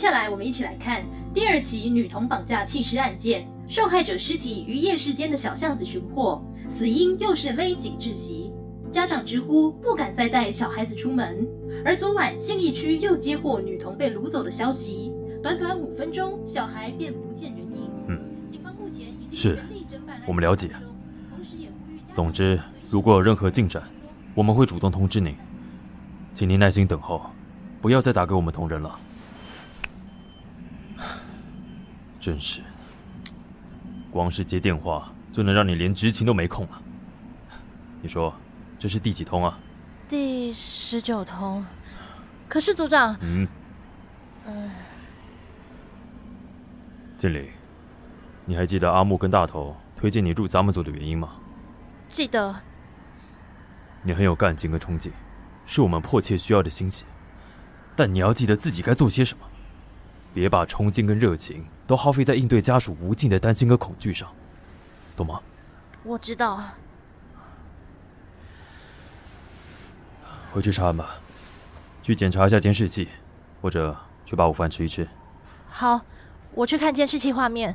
下来，我们一起来看第二起女童绑架弃尸案件，受害者尸体于夜市间的小巷子寻获，死因又是勒颈窒息。家长直呼不敢再带小孩子出门。而昨晚信义区又接获女童被掳走的消息，短短五分钟，小孩便不见人影。嗯，警方目前已经是，我们了解。总之，如果有任何进展，我们会主动通知您，请您耐心等候，不要再打给我们同仁了。真是，光是接电话就能让你连执勤都没空了。你说，这是第几通啊？第十九通，可是组长，嗯，嗯，经理，你还记得阿木跟大头推荐你入咱们组的原因吗？记得。你很有干劲跟冲劲，是我们迫切需要的心血，但你要记得自己该做些什么，别把冲劲跟热情都耗费在应对家属无尽的担心和恐惧上，懂吗？我知道。回去查案吧，去检查一下监视器，或者去把午饭吃一吃。好，我去看监视器画面。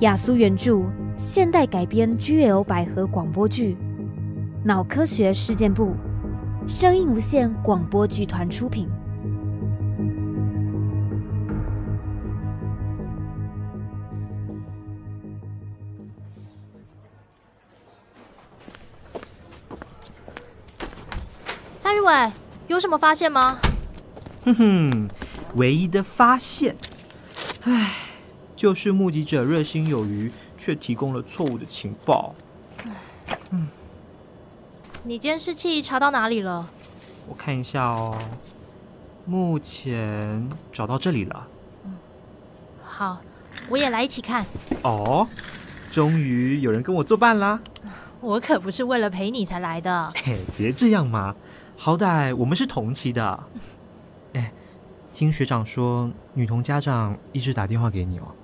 雅苏原著，现代改编 GL 百合广播剧，脑科学事件部，声音无限广播剧团出品。喂，有什么发现吗？哼哼，唯一的发现，唉，就是目击者热心有余，却提供了错误的情报。嗯，你监视器查到哪里了？我看一下哦，目前找到这里了。嗯，好，我也来一起看。哦，终于有人跟我作伴啦！我可不是为了陪你才来的。嘿，别这样嘛。好歹我们是同期的，哎，听学长说，女童家长一直打电话给你哦。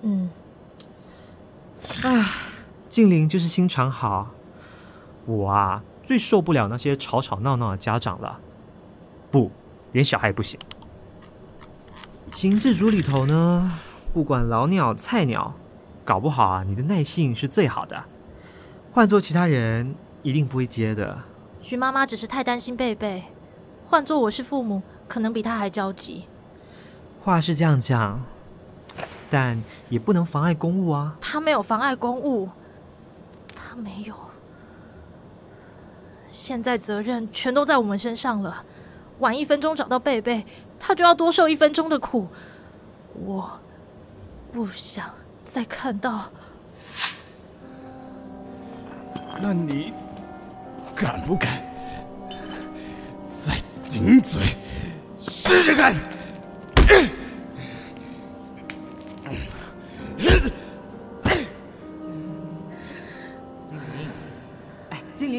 嗯，啊，静玲就是心肠好，我啊最受不了那些吵吵闹闹的家长了，不，连小孩也不行。刑事组里头呢，不管老鸟菜鸟，搞不好啊，你的耐性是最好的，换做其他人一定不会接的。徐妈妈只是太担心贝贝，换做我是父母，可能比她还着急。话是这样讲，但也不能妨碍公务啊。他没有妨碍公务，他没有。现在责任全都在我们身上了，晚一分钟找到贝贝，他就要多受一分钟的苦。我不想再看到。那你？敢不敢再顶嘴试试看？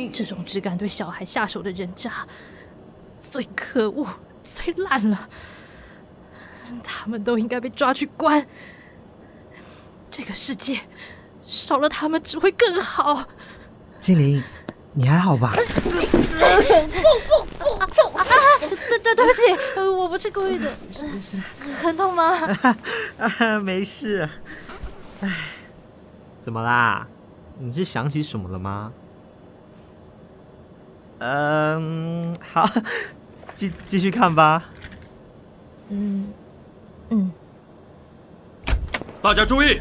这种只敢对小孩下手的人渣，最可恶、最烂了。他们都应该被抓去关。这个世界少了他们只会更好。精灵。你还好吧？对对对不起，我不是故意的。没事，很痛吗？啊，没事。哎，怎么啦？你是想起什么了吗？嗯，好，继继续看吧。嗯嗯。大家注意！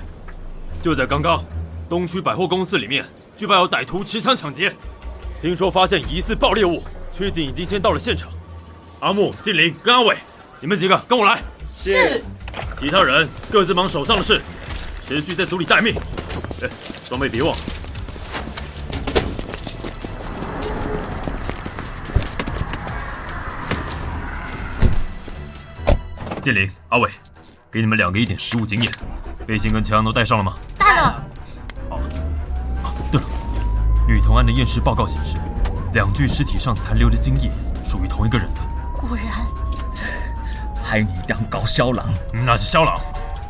就在刚刚，东区百货公司里面，举报有歹徒持枪抢劫。听说发现疑似爆裂物，区警已经先到了现场。阿木、静玲跟阿伟，你们几个跟我来。是。其他人各自忙手上的事，持续在组里待命。哎，装备别忘。静玲、阿伟，给你们两个一点实物经验。背心跟枪都带上了吗？带了。哦，对了女童案的验尸报告显示，两具尸体上残留的精液属于同一个人的。果然，还你当高肖郎？那是肖郎，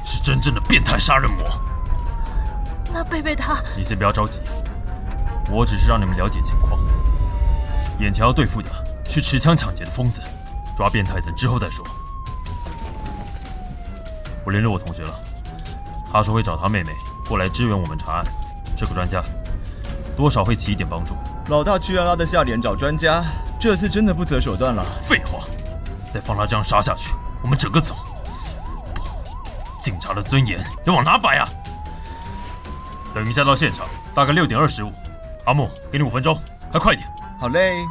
是真正的变态杀人魔。那贝贝他……你先不要着急，我只是让你们了解情况。眼前要对付的是持枪抢劫的疯子，抓变态等之后再说。我联络我同学了，他说会找他妹妹过来支援我们查案，是个专家，多少会起一点帮助。老大居然拉得下脸找专家，这次真的不择手段了。废话，再放他这样杀下去，我们整个走。不，警察的尊严要往哪摆啊？等一下到现场，大概六点二十五。阿木，给你五分钟，还快点。好嘞。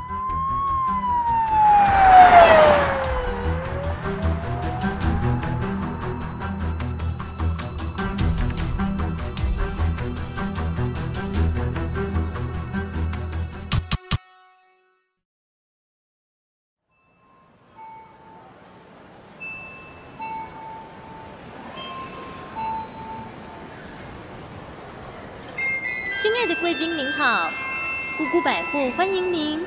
贵宾您好，姑姑百货欢迎您。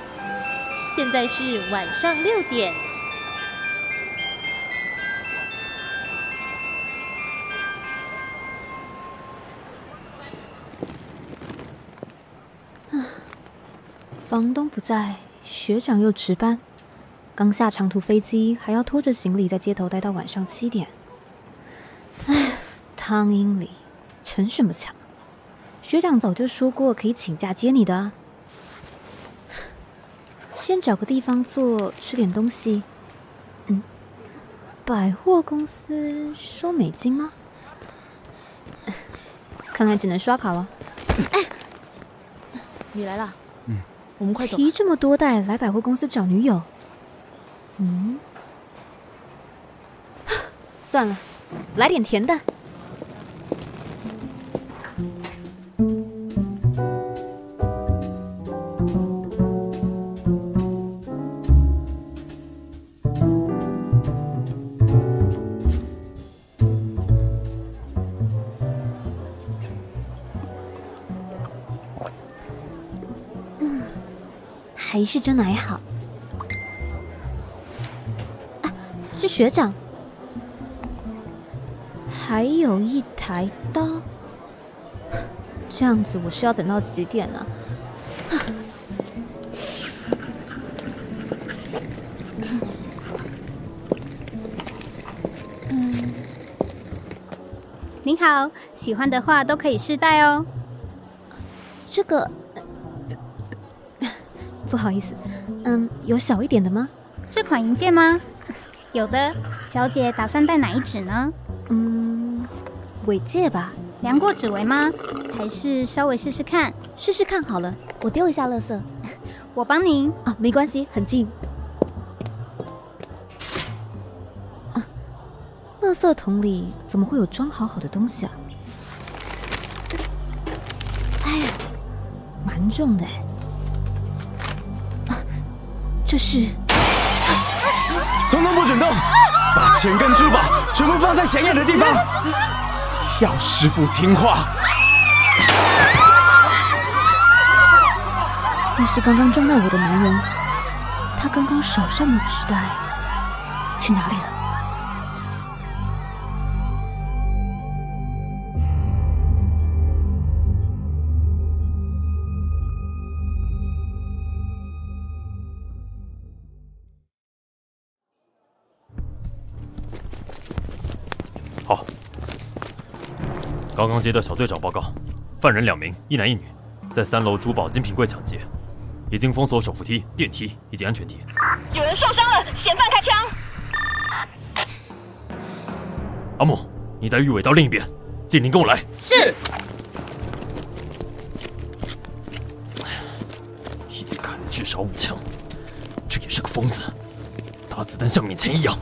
现在是晚上六点。房东不在，学长又值班，刚下长途飞机，还要拖着行李在街头待到晚上七点。唉，汤英里，逞什么强？学长早就说过可以请假接你的啊。先找个地方坐，吃点东西。嗯，百货公司收美金吗？看来只能刷卡了。你来了，嗯，我们快走。提这么多袋来百货公司找女友，嗯，算了，来点甜的。还是真奶好。啊，是学长。还有一台刀。这样子我是要等到几点呢、您好，喜欢的话都可以试戴哦。这个，不好意思，嗯，有小一点的吗？这款银戒吗？有的，小姐打算戴哪一指呢？嗯，尾戒吧，量过指围吗？还是稍微试试看？试试看好了。我丢一下垃圾 我帮您。啊，没关系，很近。啊，垃圾桶里怎么会有装好好的东西啊？哎呀，蛮重的哎。啊，这是统统不准动，把钱跟珠宝全部放在显眼的地方。要是不听话，那是刚刚撞到我的男人，他刚刚手上的纸袋去哪里了？好，刚刚接到小队长报告，犯人两名，一男一女，在三楼珠宝精品柜抢劫，已经封锁手扶梯、电梯以及安全梯。有人受伤了，嫌犯开枪。阿木，你带玉伟到另一边，静林跟我来。是。已经砍了至少五枪，这也是个疯子，打子弹像免前一样。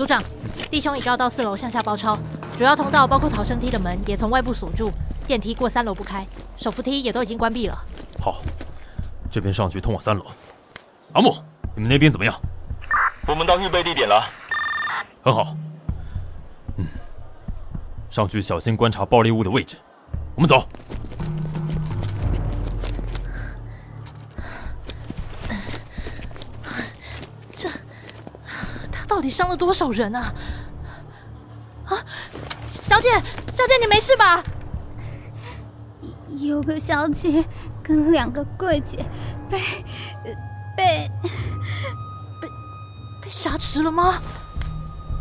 组长，弟兄已绕到四楼向下包抄，主要通道包括逃生梯的门也从外部锁住，电梯过三楼不开，手扶梯也都已经关闭了。好，这边上去通往三楼。阿木，你们那边怎么样？我们到预备地点了。很好。嗯，上去小心观察爆裂物的位置。我们走。到底伤了多少人啊？啊，小姐，小姐，你没事吧？有个小姐跟两个柜姐被被被被挟持了吗？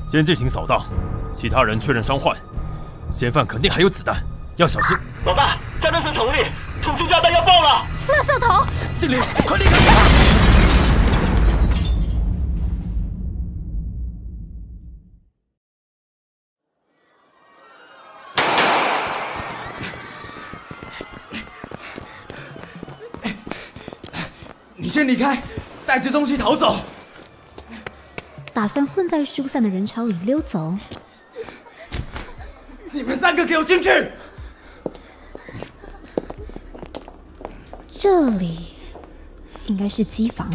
先进行扫荡，其他人确认伤患，嫌犯肯定还有子弹，要小心。老大，炸弹层桶里，通气炸弹要爆了！垃圾桶！经理，快离开！你先离开，带着东西逃走。打算混在疏散的人潮里溜走？你们三个给我进去！这里应该是机房，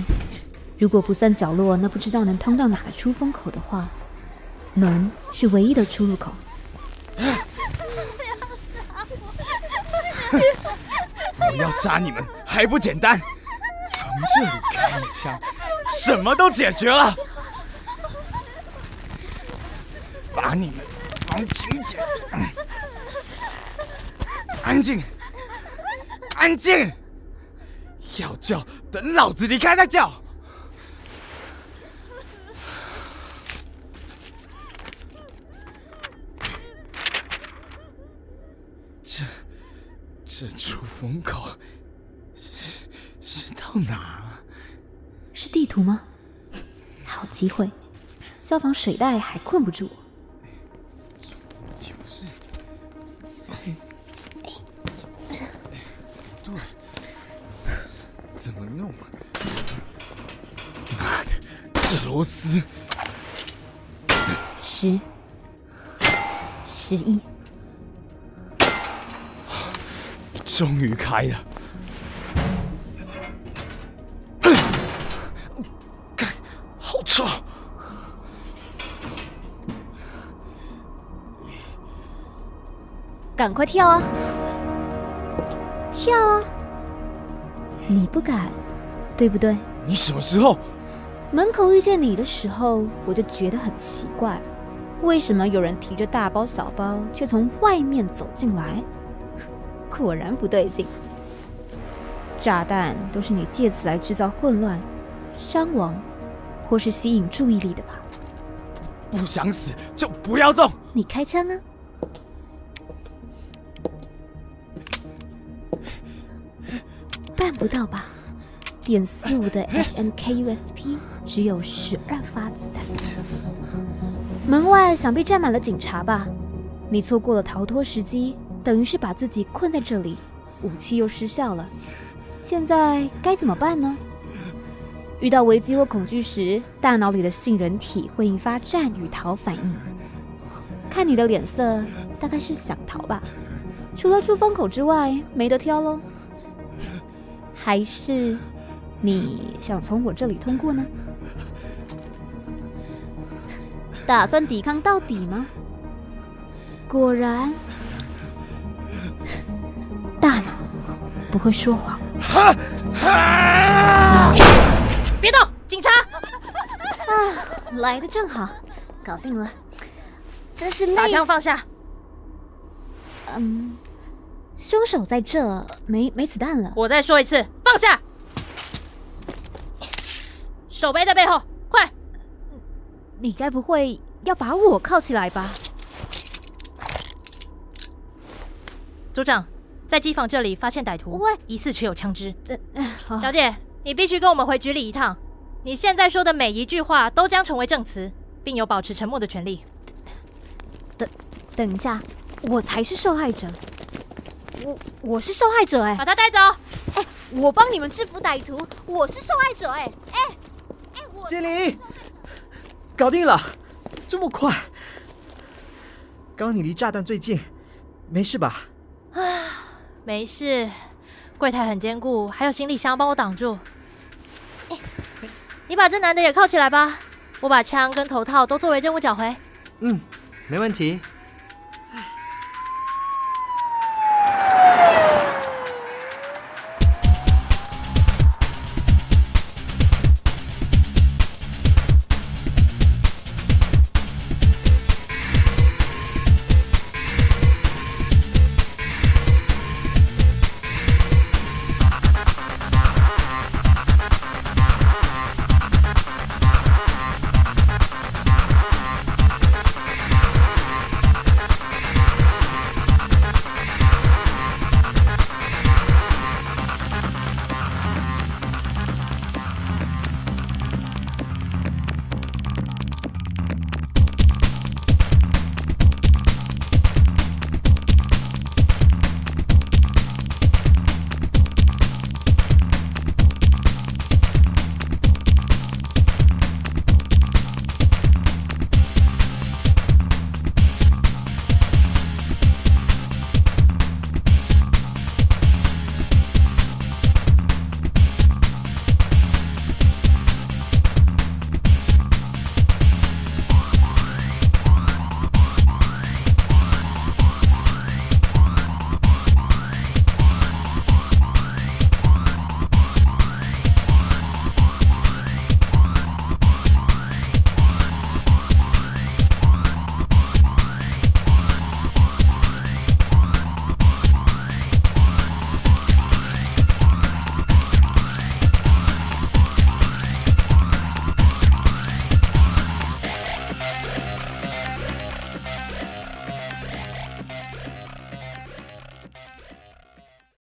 如果不算角落那不知道能通到哪个出风口的话，门是唯一的出入口。我要杀你们还不简单？从这里开一枪，什么都解决了。把你们绑紧点，安静，安静！要叫等老子离开再叫。这这出风口哪啊？是地图吗？好机会，消防水袋还困不住我。就是，对，怎么弄啊？妈的，这螺丝！十、十一，终于开了。赶快跳啊！跳啊！你不敢，对不对？你什么时候？门口遇见你的时候，我就觉得很奇怪，为什么有人提着大包小包，却从外面走进来？果然不对劲。炸弹都是你借此来制造混乱、伤亡，或是吸引注意力的吧？不想死就不要动！你开枪啊！不到吧？点四五的 HMKUSP 只有十二发子弹。门外想必站满了警察吧？你错过了逃脱时机，等于是把自己困在这里，武器又失效了。现在该怎么办呢？遇到危机或恐惧时，大脑里的杏仁体会引发战与逃反应。看你的脸色，大概是想逃吧？除了出风口之外，没得挑喽。还是你想从我这里通过呢？打算抵抗到底吗？果然，大脑不会说谎。别动，警察！啊，来的正好，搞定了。真是累。把枪放下。嗯，凶手在这，没没子弹了。我再说一次，放下。手背在背后，快！你该不会要把我铐起来吧？组长，在机房这里发现歹徒，喂，疑似持有枪支。这，小姐，你必须跟我们回局里一趟。你现在说的每一句话都将成为证词，并有保持沉默的权利。等，等一下，我才是受害者。我我是受害者哎、把他带走。哎、我帮你们制服歹徒，我是受害者哎、哎哎，我经理，搞定了，这么快？刚你离炸弹最近，没事吧？啊 没事，柜台很坚固，还有行李箱帮我挡住。哎，你把这男的也铐起来吧，我把枪跟头套都作为任务缴回。嗯，没问题。